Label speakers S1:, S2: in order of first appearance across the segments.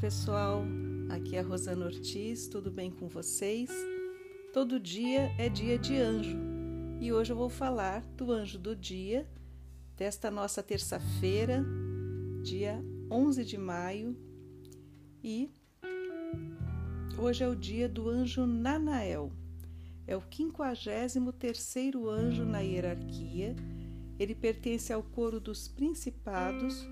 S1: pessoal, aqui é a Rosana Ortiz, tudo bem com vocês? Todo dia é dia de anjo e hoje eu vou falar do anjo do dia desta nossa terça-feira, dia 11 de maio, e hoje é o dia do anjo Nanael. É o 53º anjo na hierarquia. Ele pertence ao coro dos principados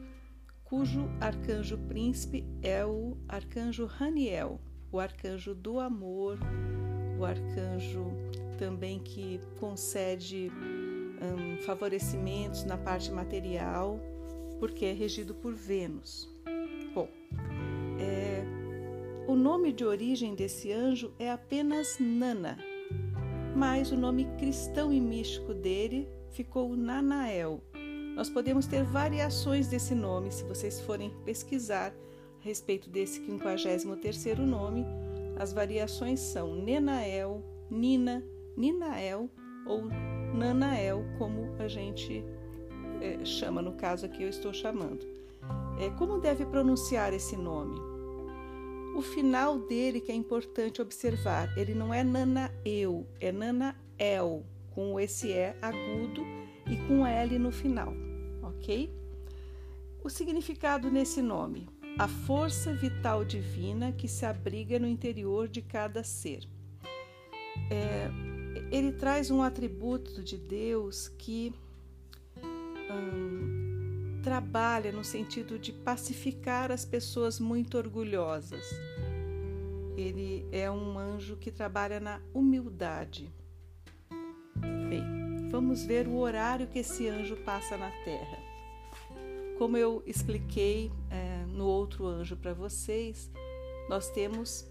S1: cujo arcanjo príncipe é o arcanjo Raniel, o arcanjo do amor, o arcanjo também que concede um, favorecimentos na parte material, porque é regido por Vênus. Bom, é, o nome de origem desse anjo é apenas Nana, mas o nome cristão e místico dele ficou Nanael nós podemos ter variações desse nome se vocês forem pesquisar a respeito desse 53º nome. As variações são Nenael, Nina, Ninael ou Nanael, como a gente é, chama, no caso aqui eu estou chamando. É, como deve pronunciar esse nome? O final dele que é importante observar, ele não é Nanaeu, é Nanael, com esse E agudo e com L no final ok? O significado nesse nome: a força vital divina que se abriga no interior de cada ser. É, ele traz um atributo de Deus que hum, trabalha no sentido de pacificar as pessoas muito orgulhosas. Ele é um anjo que trabalha na humildade. Bem, vamos ver o horário que esse anjo passa na Terra. Como eu expliquei é, no outro anjo para vocês, nós temos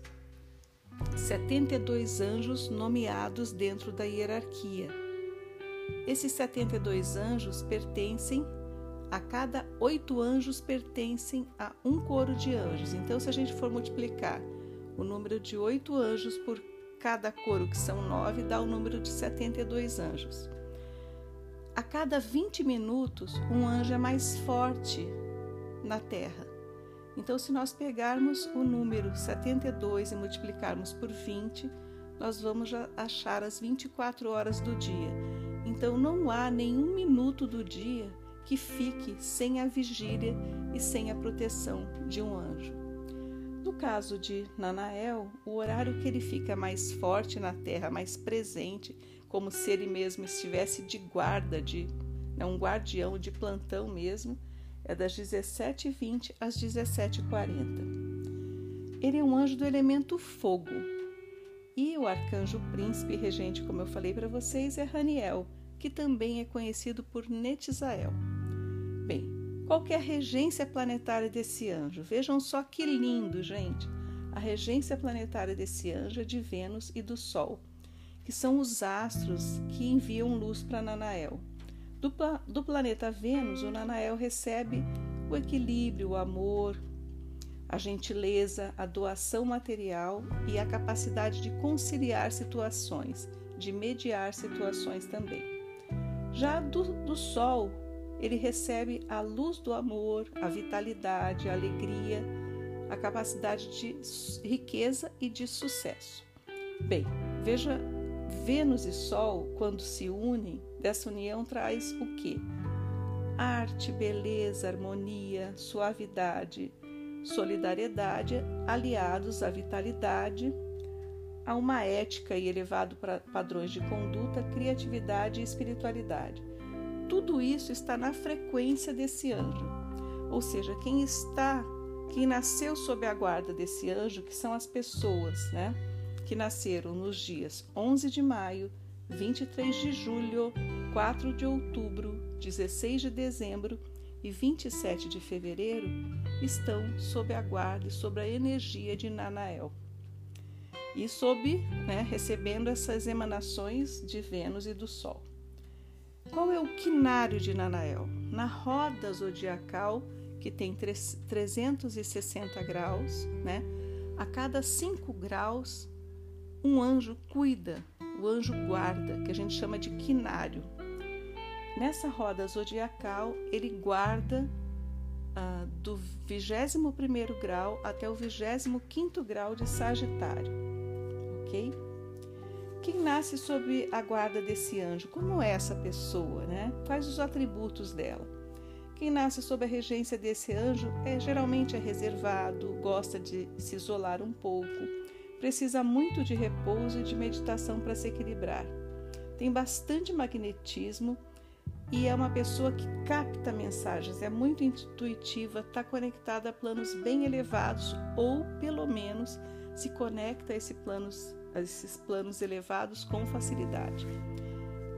S1: 72 anjos nomeados dentro da hierarquia. Esses 72 anjos pertencem a cada oito anjos pertencem a um coro de anjos. Então, se a gente for multiplicar o número de oito anjos por cada coro, que são nove, dá o número de 72 anjos. A cada 20 minutos, um anjo é mais forte na Terra. Então, se nós pegarmos o número 72 e multiplicarmos por 20, nós vamos achar as 24 horas do dia. Então, não há nenhum minuto do dia que fique sem a vigília e sem a proteção de um anjo. No caso de Nanael, o horário que ele fica mais forte na terra, mais presente, como se ele mesmo estivesse de guarda, de né, um guardião de plantão mesmo, é das 17h20 às 17h40. Ele é um anjo do elemento fogo. E o arcanjo príncipe regente, como eu falei para vocês, é Raniel, que também é conhecido por Netzael. Bem, qual é a regência planetária desse anjo? Vejam só que lindo, gente. A regência planetária desse anjo é de Vênus e do Sol que são os astros que enviam luz para Nanael. Do, do planeta Vênus, o Nanael recebe o equilíbrio, o amor, a gentileza, a doação material e a capacidade de conciliar situações, de mediar situações também. Já do, do Sol, ele recebe a luz do amor, a vitalidade, a alegria, a capacidade de riqueza e de sucesso. Bem, veja Vênus e Sol, quando se unem, dessa união traz o que? Arte, beleza, harmonia, suavidade, solidariedade, aliados à vitalidade, a uma ética e elevado padrões de conduta, criatividade e espiritualidade. Tudo isso está na frequência desse anjo. Ou seja, quem está, quem nasceu sob a guarda desse anjo, que são as pessoas, né? Que nasceram nos dias 11 de maio, 23 de julho, 4 de outubro, 16 de dezembro e 27 de fevereiro, estão sob a guarda e sob a energia de Nanael. E sob, né, recebendo essas emanações de Vênus e do Sol. Qual é o quinário de Nanael? Na roda zodiacal, que tem 360 graus, né? A cada 5 graus um anjo cuida, o anjo guarda, que a gente chama de quinário. Nessa roda zodiacal, ele guarda uh, do 21 grau até o 25 grau de Sagitário, ok? Quem nasce sob a guarda desse anjo, como é essa pessoa, né? Quais os atributos dela? Quem nasce sob a regência desse anjo é geralmente é reservado, gosta de se isolar um pouco, precisa muito de repouso e de meditação para se equilibrar. Tem bastante magnetismo e é uma pessoa que capta mensagens, é muito intuitiva, está conectada a planos bem elevados ou, pelo menos, se conecta a, esse planos, a esses planos elevados com facilidade.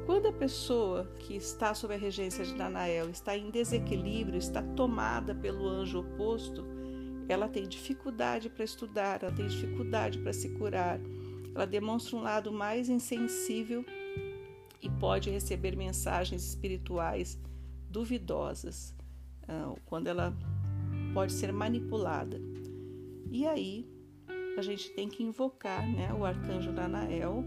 S1: Quando a pessoa que está sob a regência de Nanael está em desequilíbrio, está tomada pelo anjo oposto, ela tem dificuldade para estudar, ela tem dificuldade para se curar, ela demonstra um lado mais insensível e pode receber mensagens espirituais duvidosas, ah, quando ela pode ser manipulada. E aí a gente tem que invocar né, o arcanjo Nanael,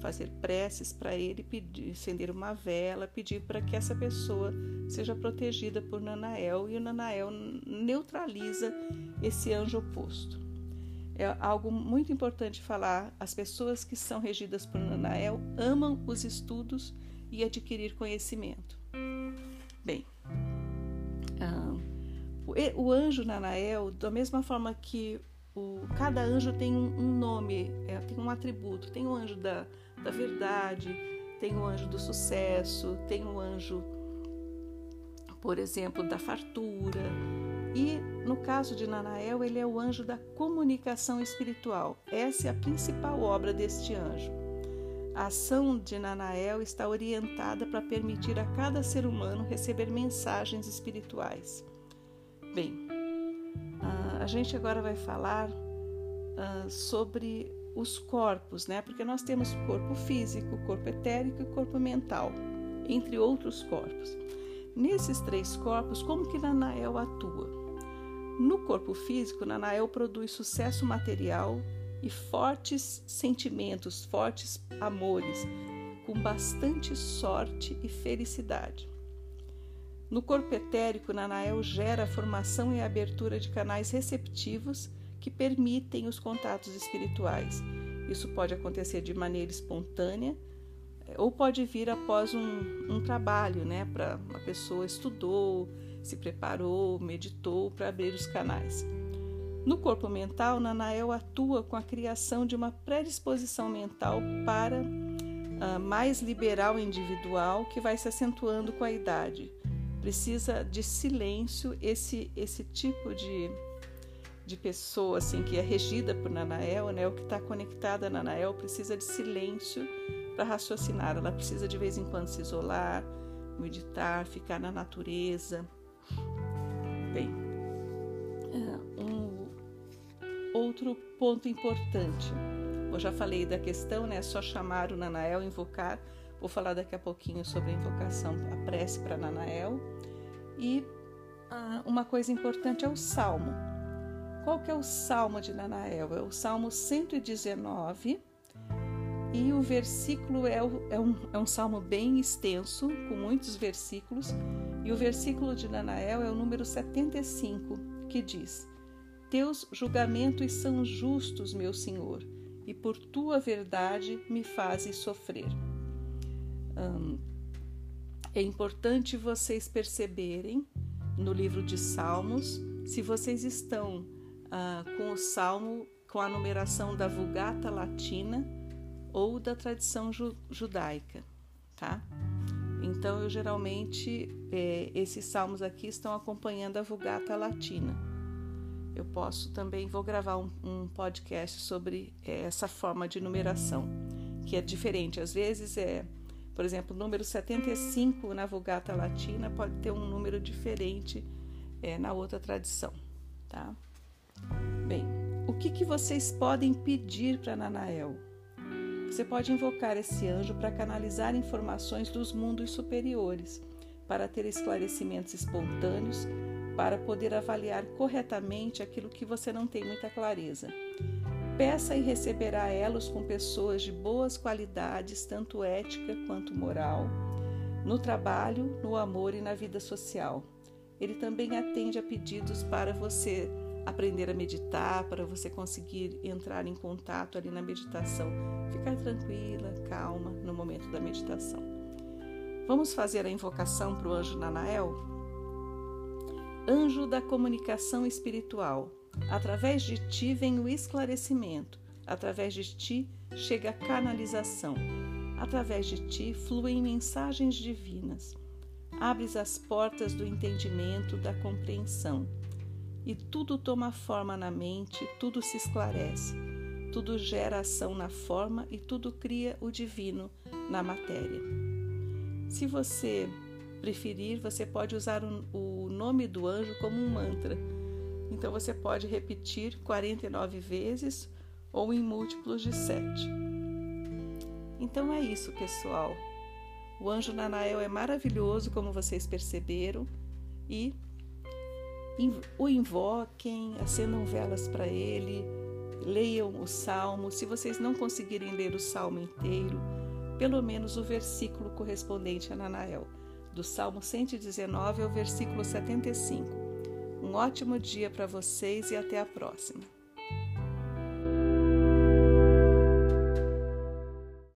S1: fazer preces para ele, pedir, acender uma vela, pedir para que essa pessoa seja protegida por Nanael e o Nanael neutraliza esse anjo oposto é algo muito importante falar. As pessoas que são regidas por Nanael amam os estudos e adquirir conhecimento. Bem, o anjo Nanael, da mesma forma que o, cada anjo tem um, um nome, é, tem um atributo, tem o anjo da, da verdade, tem o anjo do sucesso, tem o anjo, por exemplo, da fartura, e no caso de Nanael, ele é o anjo da comunicação espiritual. Essa é a principal obra deste anjo. A ação de Nanael está orientada para permitir a cada ser humano receber mensagens espirituais. Bem, a gente agora vai falar sobre os corpos, né? Porque nós temos corpo físico, corpo etérico e corpo mental, entre outros corpos. Nesses três corpos, como que Nanael atua? No corpo físico, Nanael produz sucesso material e fortes sentimentos, fortes amores, com bastante sorte e felicidade. No corpo etérico, Nanael gera a formação e a abertura de canais receptivos que permitem os contatos espirituais. Isso pode acontecer de maneira espontânea eh, ou pode vir após um, um trabalho, né? Para uma pessoa estudou, se preparou, meditou para abrir os canais. No corpo mental, Nanael atua com a criação de uma predisposição mental para uh, mais liberal individual que vai se acentuando com a idade. Precisa de silêncio esse esse tipo de, de pessoa assim que é regida por Nanael, né, o que está conectada a Nanael precisa de silêncio para raciocinar. Ela precisa de vez em quando se isolar, meditar, ficar na natureza, bem. É, um outro ponto importante. Eu já falei da questão, né? Só chamar o Nanael, invocar. Vou falar daqui a pouquinho sobre a invocação, a prece para Nanael. E ah, uma coisa importante é o salmo. Qual que é o salmo de Nanael? É o salmo 119 e o versículo é, é, um, é um salmo bem extenso, com muitos versículos, e o versículo de Nanael é o número 75, que diz: Teus julgamentos são justos, meu Senhor, e por tua verdade me fazes sofrer. Hum, é importante vocês perceberem no livro de Salmos se vocês estão ah, com o salmo com a numeração da Vulgata Latina ou da tradição ju judaica, tá? Então, eu geralmente, é, esses salmos aqui estão acompanhando a Vulgata Latina. Eu posso também, vou gravar um, um podcast sobre é, essa forma de numeração, que é diferente. Às vezes é, por exemplo, o número 75 na Vulgata Latina pode ter um número diferente é, na outra tradição, tá? Bem, o que, que vocês podem pedir para Nanael? Você pode invocar esse anjo para canalizar informações dos mundos superiores, para ter esclarecimentos espontâneos, para poder avaliar corretamente aquilo que você não tem muita clareza. Peça e receberá elos com pessoas de boas qualidades, tanto ética quanto moral, no trabalho, no amor e na vida social. ele também atende a pedidos para você aprender a meditar, para você conseguir entrar em contato ali na meditação, ficar tranquila, calma no momento da meditação. Vamos fazer a invocação para o anjo Nanael? Anjo da comunicação espiritual, através de ti vem o esclarecimento, através de ti chega a canalização, através de ti fluem mensagens divinas. Abres as portas do entendimento, da compreensão e tudo toma forma na mente, tudo se esclarece, tudo gera ação na forma e tudo cria o divino na matéria. Se você preferir, você pode usar o nome do anjo como um mantra. Então você pode repetir 49 vezes ou em múltiplos de 7. Então é isso, pessoal. O anjo Nanael é maravilhoso, como vocês perceberam, e o invoquem, acendam velas para ele, leiam o salmo. Se vocês não conseguirem ler o salmo inteiro, pelo menos o versículo correspondente a Nanael, do Salmo 119 ao versículo 75. Um ótimo dia para vocês e até a próxima.